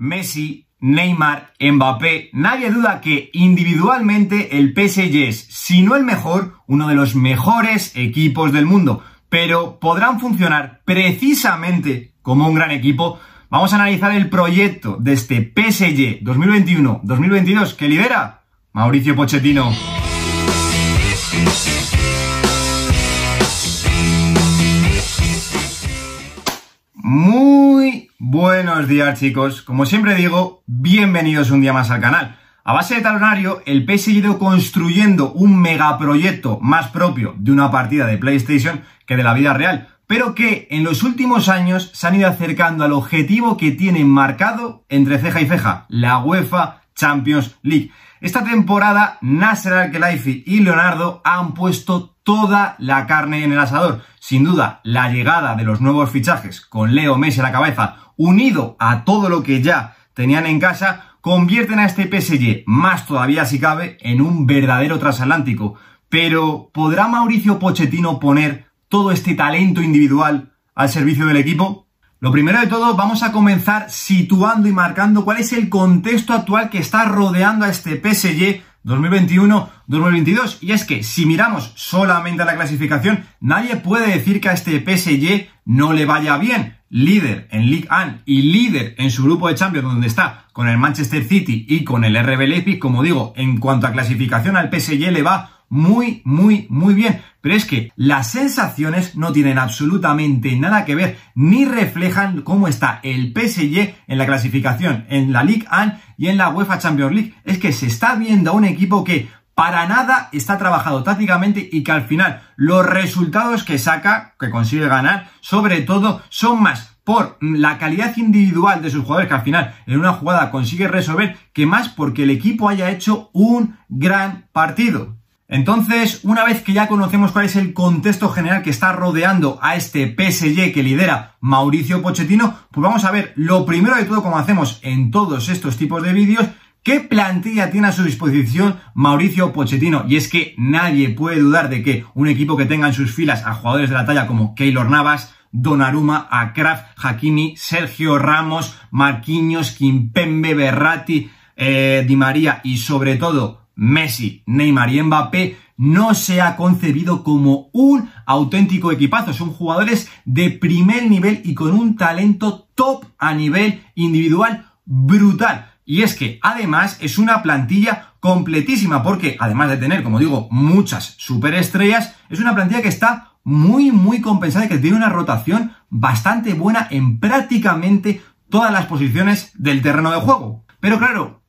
Messi, Neymar, Mbappé, nadie duda que individualmente el PSG es, si no el mejor, uno de los mejores equipos del mundo. Pero podrán funcionar precisamente como un gran equipo. Vamos a analizar el proyecto de este PSG 2021-2022 que lidera Mauricio Pochettino. Muy buenos días chicos, como siempre digo, bienvenidos un día más al canal. A base de talonario, el PSG ha ido construyendo un megaproyecto más propio de una partida de PlayStation que de la vida real, pero que en los últimos años se han ido acercando al objetivo que tienen marcado entre ceja y ceja, la UEFA Champions League. Esta temporada, Nasser Al-Khelaifi y Leonardo han puesto toda la carne en el asador. Sin duda, la llegada de los nuevos fichajes con Leo Messi a la cabeza, unido a todo lo que ya tenían en casa, convierten a este PSG, más todavía si cabe, en un verdadero transatlántico. Pero, ¿podrá Mauricio Pochettino poner todo este talento individual al servicio del equipo? Lo primero de todo, vamos a comenzar situando y marcando cuál es el contexto actual que está rodeando a este PSG 2021-2022. Y es que si miramos solamente a la clasificación, nadie puede decir que a este PSG no le vaya bien. Líder en League 1 y líder en su grupo de Champions, donde está con el Manchester City y con el RB Leipzig, como digo, en cuanto a clasificación al PSG le va muy, muy, muy bien. Pero es que las sensaciones no tienen absolutamente nada que ver ni reflejan cómo está el PSG en la clasificación, en la Ligue 1 y en la UEFA Champions League. Es que se está viendo a un equipo que para nada está trabajado tácticamente y que al final los resultados que saca, que consigue ganar, sobre todo son más por la calidad individual de sus jugadores que al final en una jugada consigue resolver que más porque el equipo haya hecho un gran partido. Entonces, una vez que ya conocemos cuál es el contexto general que está rodeando a este PSG que lidera Mauricio Pochettino, pues vamos a ver lo primero de todo, como hacemos en todos estos tipos de vídeos, ¿Qué plantilla tiene a su disposición Mauricio Pochettino? Y es que nadie puede dudar de que un equipo que tenga en sus filas a jugadores de la talla como Keylor Navas, Donnarumma, Akraf, Hakimi, Sergio Ramos, Marquinhos, Kimpembe, Berratti, eh, Di María y sobre todo Messi, Neymar y Mbappé no se ha concebido como un auténtico equipazo. Son jugadores de primer nivel y con un talento top a nivel individual brutal. Y es que además es una plantilla completísima porque además de tener, como digo, muchas superestrellas, es una plantilla que está muy, muy compensada y que tiene una rotación bastante buena en prácticamente todas las posiciones del terreno de juego. Pero claro,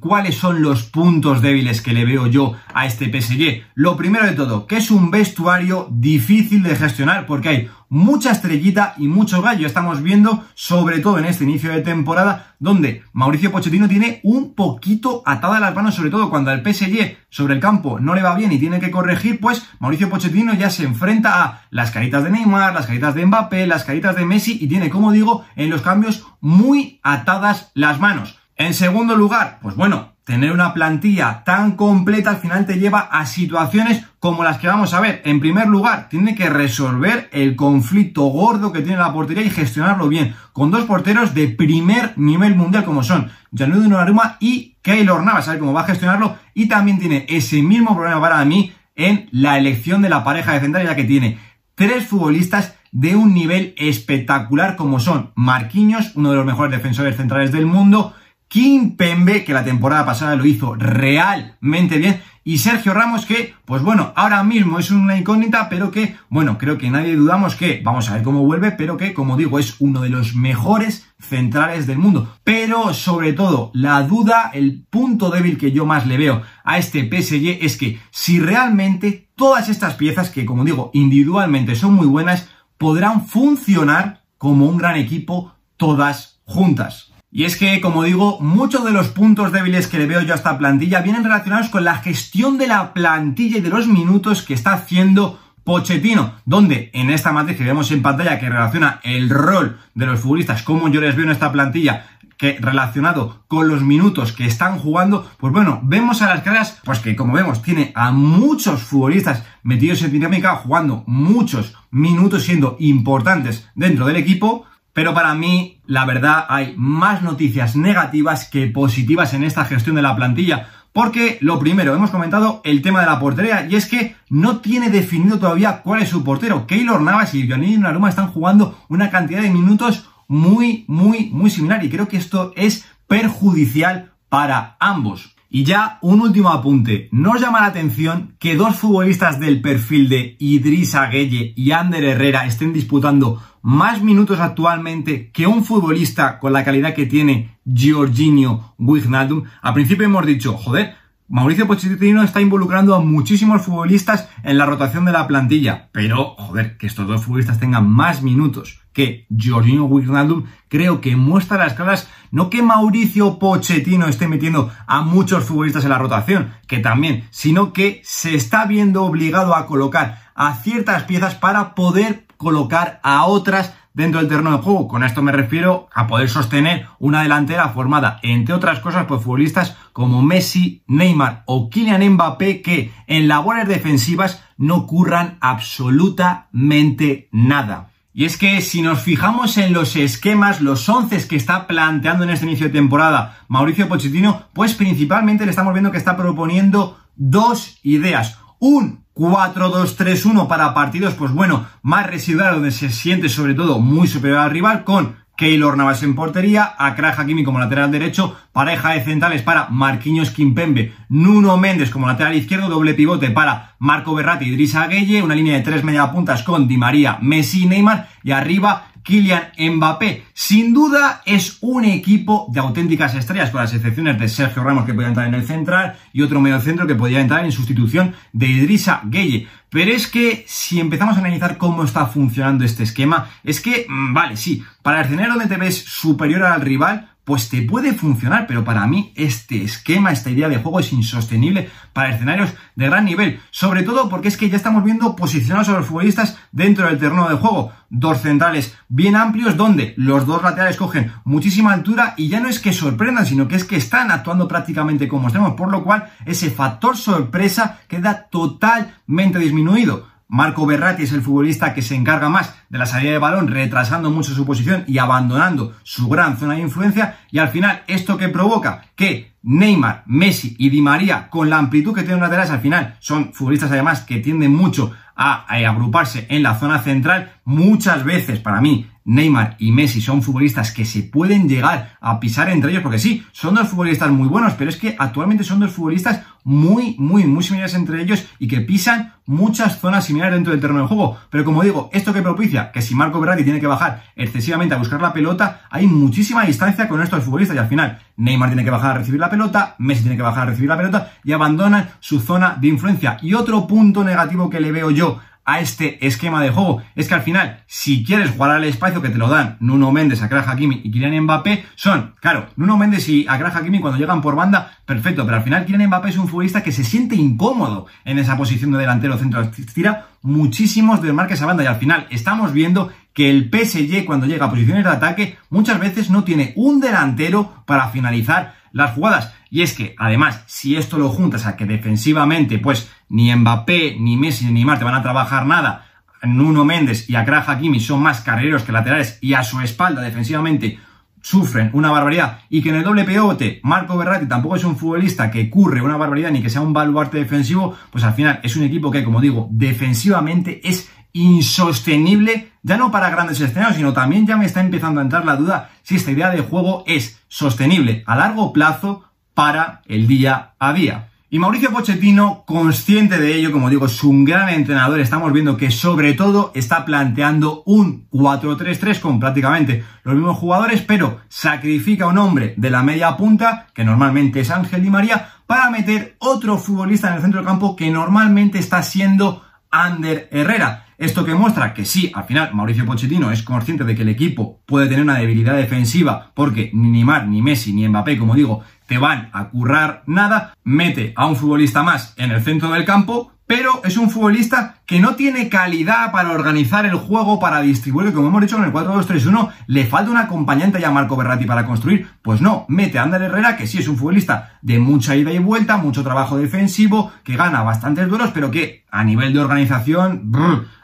cuáles son los puntos débiles que le veo yo a este PSG. Lo primero de todo, que es un vestuario difícil de gestionar porque hay mucha estrellita y mucho gallo. Estamos viendo, sobre todo en este inicio de temporada, donde Mauricio Pochettino tiene un poquito atada las manos, sobre todo cuando al PSG sobre el campo no le va bien y tiene que corregir, pues Mauricio Pochettino ya se enfrenta a las caritas de Neymar, las caritas de Mbappé, las caritas de Messi y tiene, como digo, en los cambios muy atadas las manos. En segundo lugar, pues bueno, tener una plantilla tan completa al final te lleva a situaciones como las que vamos a ver. En primer lugar, tiene que resolver el conflicto gordo que tiene la portería y gestionarlo bien, con dos porteros de primer nivel mundial como son Gianluigi Donnarumma y Keylor Navas, saber cómo va a gestionarlo y también tiene ese mismo problema para mí en la elección de la pareja de ya que tiene tres futbolistas de un nivel espectacular como son Marquinhos, uno de los mejores defensores centrales del mundo, Kim Pembe, que la temporada pasada lo hizo realmente bien, y Sergio Ramos, que, pues bueno, ahora mismo es una incógnita, pero que, bueno, creo que nadie dudamos que, vamos a ver cómo vuelve, pero que, como digo, es uno de los mejores centrales del mundo. Pero, sobre todo, la duda, el punto débil que yo más le veo a este PSG es que si realmente todas estas piezas, que como digo, individualmente son muy buenas, podrán funcionar como un gran equipo todas juntas. Y es que, como digo, muchos de los puntos débiles que le veo yo a esta plantilla vienen relacionados con la gestión de la plantilla y de los minutos que está haciendo Pochettino, donde en esta matriz que vemos en pantalla que relaciona el rol de los futbolistas, como yo les veo en esta plantilla, que relacionado con los minutos que están jugando, pues bueno, vemos a las caras, pues que como vemos, tiene a muchos futbolistas metidos en dinámica, jugando muchos minutos siendo importantes dentro del equipo, Pero para mí, la verdad, hay más noticias negativas que positivas en esta gestión de la plantilla. Porque lo primero, hemos comentado el tema de la portería y es que no tiene definido todavía cuál es su portero. Keylor Navas y Johnny Naruma están jugando una cantidad de minutos muy, muy, muy similar y creo que esto es perjudicial para ambos. Y ya un último apunte. ¿No llama la atención que dos futbolistas del perfil de Idrissa Gueye y Ander Herrera estén disputando más minutos actualmente que un futbolista con la calidad que tiene Giorginio Wijnaldum? Al principio hemos dicho, joder, Mauricio Pochettino está involucrando a muchísimos futbolistas en la rotación de la plantilla, pero joder, que estos dos futbolistas tengan más minutos que Giorgino Wijnaldum, creo que muestra las claras no que Mauricio Pochettino esté metiendo a muchos futbolistas en la rotación, que también, sino que se está viendo obligado a colocar a ciertas piezas para poder colocar a otras dentro del terreno de juego. Con esto me refiero a poder sostener una delantera formada, entre otras cosas, por futbolistas como Messi, Neymar o Kylian Mbappé, que en labores defensivas no curran absolutamente nada. Y es que si nos fijamos en los esquemas, los once que está planteando en este inicio de temporada Mauricio Pochettino, pues principalmente le estamos viendo que está proponiendo dos ideas. Un 4-2-3-1 para partidos, pues bueno, más residual, donde se siente sobre todo muy superior al rival, con Keylor Navas en portería, Akra Hakimi como lateral derecho, pareja de centrales para Marquinhos Kimpembe, Nuno Méndez como lateral izquierdo, doble pivote para Marco Berratti y Idrissa Gueye, una línea de tres media puntas con Di María, Messi y Neymar, y arriba Kylian Mbappé. Sin duda es un equipo de auténticas estrellas, con las excepciones de Sergio Ramos que podía entrar en el central y otro medio centro que podía entrar en sustitución de Idrissa Gueye. Pero es que si empezamos a analizar cómo está funcionando este esquema, es que, mm, vale, sí, para el escenario donde te ves superior al rival, pues te puede funcionar, pero para mí este esquema, esta idea de juego es insostenible para escenarios de gran nivel, sobre todo porque es que ya estamos viendo posicionados a los futbolistas dentro del terreno de juego, dos centrales bien amplios donde los dos laterales cogen muchísima altura y ya no es que sorprendan, sino que es que están actuando prácticamente como estemos, por lo cual ese factor sorpresa queda totalmente disminuido. Marco Berratti es el futbolista que se encarga más de la salida de balón, retrasando mucho su posición y abandonando su gran zona de influencia. Y al final, ¿esto que provoca? Que Neymar, Messi y Di María, con la amplitud que tienen laterales, al final son futbolistas además que tienden mucho a, a agruparse en la zona central. Muchas veces, para mí, Neymar y Messi son futbolistas que se pueden llegar a pisar entre ellos, porque sí, son dos futbolistas muy buenos, pero es que actualmente son dos futbolistas muy, muy, muy similares entre ellos y que pisan muchas zonas similares dentro del terreno de juego. Pero como digo, esto que propicia que si Marco Berratti tiene que bajar excesivamente a buscar la pelota, hay muchísima distancia con estos futbolistas y al final Neymar tiene que bajar a recibir la pelota, Messi tiene que bajar a recibir la pelota y abandonan su zona de influencia. Y otro punto negativo que le veo yo a este esquema de juego. Es que al final, si quieres jugar al espacio que te lo dan Nuno Méndez, Akra Hakimi y Kylian Mbappé, son, claro, Nuno Méndez y Akra Hakimi cuando llegan por banda, perfecto, pero al final Kylian Mbappé es un futbolista que se siente incómodo en esa posición de delantero centro. Tira muchísimos desmarques a banda y al final estamos viendo que el PSG cuando llega a posiciones de ataque muchas veces no tiene un delantero para finalizar las jugadas. Y es que, además, si esto lo juntas a que defensivamente, pues ni Mbappé, ni Messi, ni Neymar te van a trabajar nada, Nuno Méndez y Akra Hakimi son más carreros que laterales y a su espalda defensivamente sufren una barbaridad y que en el doble pivote Marco Berratti tampoco es un futbolista que curre una barbaridad ni que sea un baluarte defensivo, pues al final es un equipo que, como digo, defensivamente es insostenible, ya no para grandes escenarios, sino también ya me está empezando a entrar la duda si esta idea de juego es sostenible a largo plazo para el día a día. Y Mauricio Pochettino, consciente de ello, como digo, es un gran entrenador, estamos viendo que sobre todo está planteando un 4-3-3 con prácticamente los mismos jugadores, pero sacrifica a un hombre de la media punta, que normalmente es Ángel Di María, para meter otro futbolista en el centro del campo que normalmente está siendo Ander Herrera. Esto que muestra que sí, al final Mauricio Pochettino es consciente de que el equipo puede tener una debilidad defensiva porque ni Neymar, ni Messi, ni Mbappé, como digo, te van a currar nada, mete a un futbolista más en el centro del campo, pero es un futbolista que no tiene calidad para organizar el juego, para distribuir, como hemos dicho en el 4-2-3-1, le falta un acompañante ya a Marco Berratti para construir, pues no, mete a Ander Herrera, que sí es un futbolista de mucha ida y vuelta, mucho trabajo defensivo, que gana bastantes duelos, pero que a nivel de organización,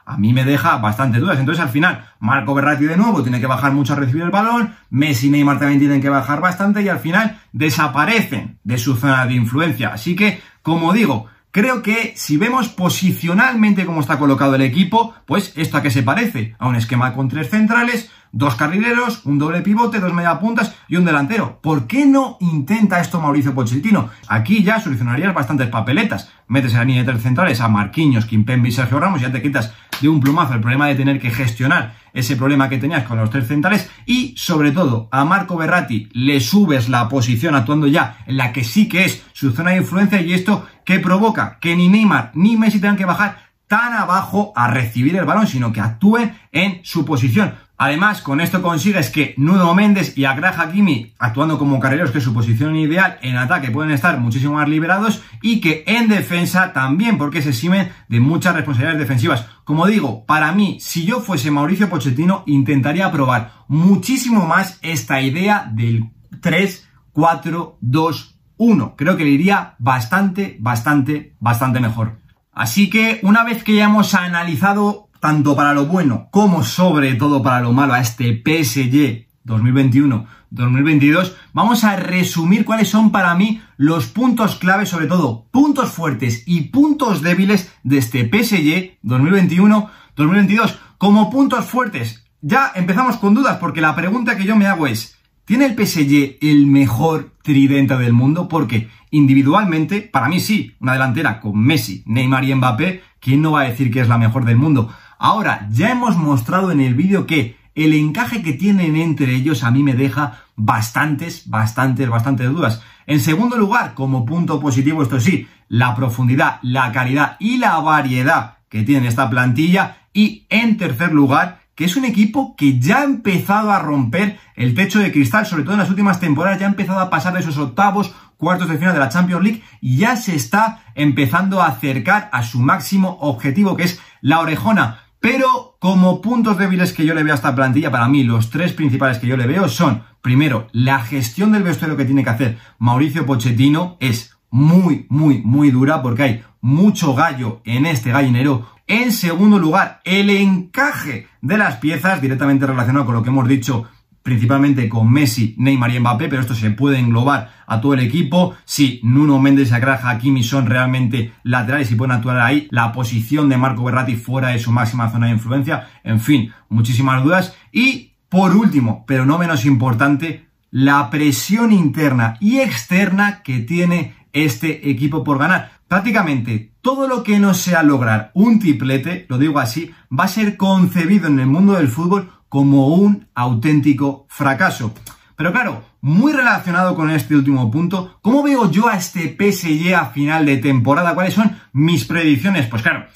a mí me deja bastante dudas. Entonces al final, Marco Berratti de nuevo tiene que bajar mucho a recibir el balón, Messi y Neymar también tienen que bajar bastante y al final desaparecen de su zona de influencia. Así que, como digo, Creo que si vemos posicionalmente cómo está colocado el equipo, pues esto a qué se parece? A un esquema con tres centrales, dos carrileros, un doble pivote, dos mediapuntas y un delantero. ¿Por qué no intenta esto Mauricio Pochettino? Aquí ya solucionarías bastantes papeletas. Metes en la línea de tres centrales a Marquinhos, Kimpembe y Sergio Ramos y ya te quitas de un plumazo el problema de tener que gestionar ese problema que tenías con los tres centrales y sobre todo a Marco Berratti le subes la posición actuando ya en la que sí que es su zona de influencia y esto que provoca que ni Neymar ni Messi tengan que bajar tan abajo a recibir el balón, sino que actúen en su posición. Además, con esto consigues que Nuno Méndez y Agrah Hakimi, actuando como carreros, que es su posición ideal, en ataque pueden estar muchísimo más liberados y que en defensa también, porque se exime de muchas responsabilidades defensivas. Como digo, para mí, si yo fuese Mauricio Pochettino, intentaría probar muchísimo más esta idea del 3, 4, 2, 1. Creo que le iría bastante, bastante, bastante mejor. Así que una vez que ya hemos analizado tanto para lo bueno como sobre todo para lo malo a este PSG 2021-2022, vamos a resumir cuáles son para mí los puntos clave, sobre todo puntos fuertes y puntos débiles de este PSG 2021-2022. Como puntos fuertes, ya empezamos con dudas porque la pregunta que yo me hago es, ¿tiene el PSG el mejor tridente del mundo? Porque individualmente, para mí sí, una delantera con Messi, Neymar y Mbappé, ¿quién no va a decir que es la mejor del mundo? Ahora, ya hemos mostrado en el vídeo que el encaje que tienen entre ellos a mí me deja bastantes, bastantes, bastantes dudas. En segundo lugar, como punto positivo, esto sí, la profundidad, la calidad y la variedad que tiene esta plantilla. Y en tercer lugar, que es un equipo que ya ha empezado a romper el techo de cristal, sobre todo en las últimas temporadas, ya ha empezado a pasar de esos octavos, cuartos de final de la Champions League y ya se está empezando a acercar a su máximo objetivo, que es la orejona. Pero como puntos débiles que yo le veo a esta plantilla, para mí los tres principales que yo le veo son, primero, la gestión del vestuario que tiene que hacer Mauricio Pochettino es muy, muy, muy dura porque hay mucho gallo en este gallinero. En segundo lugar, el encaje de las piezas directamente relacionado con lo que hemos dicho principalmente con Messi, Neymar y Mbappé, pero esto se puede englobar a todo el equipo. Si Nuno Méndez y Hakimi son realmente laterales y pueden actuar ahí, la posición de Marco Berratti fuera de su máxima zona de influencia, en fin, muchísimas dudas. Y por último, pero no menos importante, la presión interna y externa que tiene este equipo por ganar. Prácticamente todo lo que no sea lograr un triplete, lo digo así, va a ser concebido en el mundo del fútbol como un auténtico fracaso. Pero claro, muy relacionado con este último punto, ¿cómo veo yo a este PSG a final de temporada? ¿Cuáles son mis predicciones? Pues claro,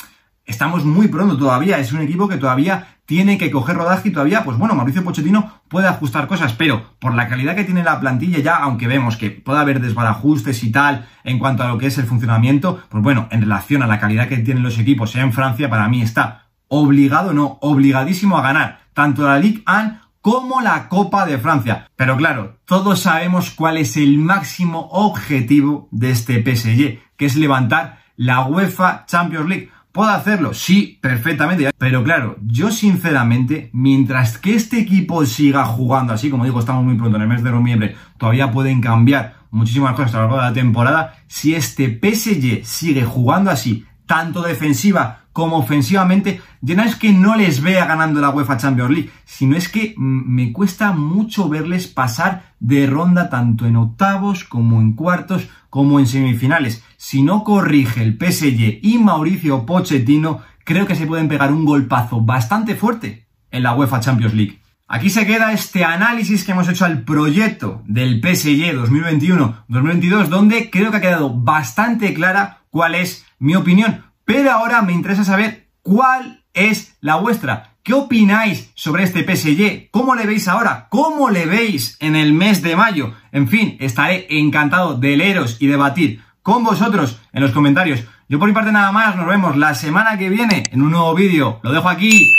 estamos muy pronto todavía, es un equipo que todavía tiene que coger rodaje y todavía, pues bueno, Mauricio Pochettino puede ajustar cosas, pero por la calidad que tiene la plantilla ya, aunque vemos que puede haber desbarajustes y tal en cuanto a lo que es el funcionamiento, pues bueno, en relación a la calidad que tienen los equipos en Francia, para mí está obligado, no, obligadísimo a ganar tanto la Ligue 1 como la Copa de Francia. Pero claro, todos sabemos cuál es el máximo objetivo de este PSG, que es levantar la UEFA Champions League. ¿Puedo hacerlo? Sí, perfectamente. Pero claro, yo sinceramente, mientras que este equipo siga jugando así, como digo, estamos muy pronto en el mes de noviembre, todavía pueden cambiar muchísimas cosas a lo largo de la temporada. Si este PSG sigue jugando así, tanto defensiva como ofensivamente, ya no es que no les vea ganando la UEFA Champions League, sino es que me cuesta mucho verles pasar de ronda tanto en octavos como en cuartos como en semifinales. Si no corrige el PSG y Mauricio Pochettino, creo que se pueden pegar un golpazo bastante fuerte en la UEFA Champions League. Aquí se queda este análisis que hemos hecho al proyecto del PSG 2021-2022, donde creo que ha quedado bastante clara cuál es mi opinión. Pero ahora me interesa saber cuál es la vuestra. ¿Qué opináis sobre este PSG? ¿Cómo le veis ahora? ¿Cómo le veis en el mes de mayo? En fin, estaré encantado de leeros y debatir con vosotros en los comentarios. Yo por mi parte nada más, nos vemos la semana que viene en un nuevo vídeo. Lo dejo aquí.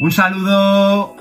Un saludo.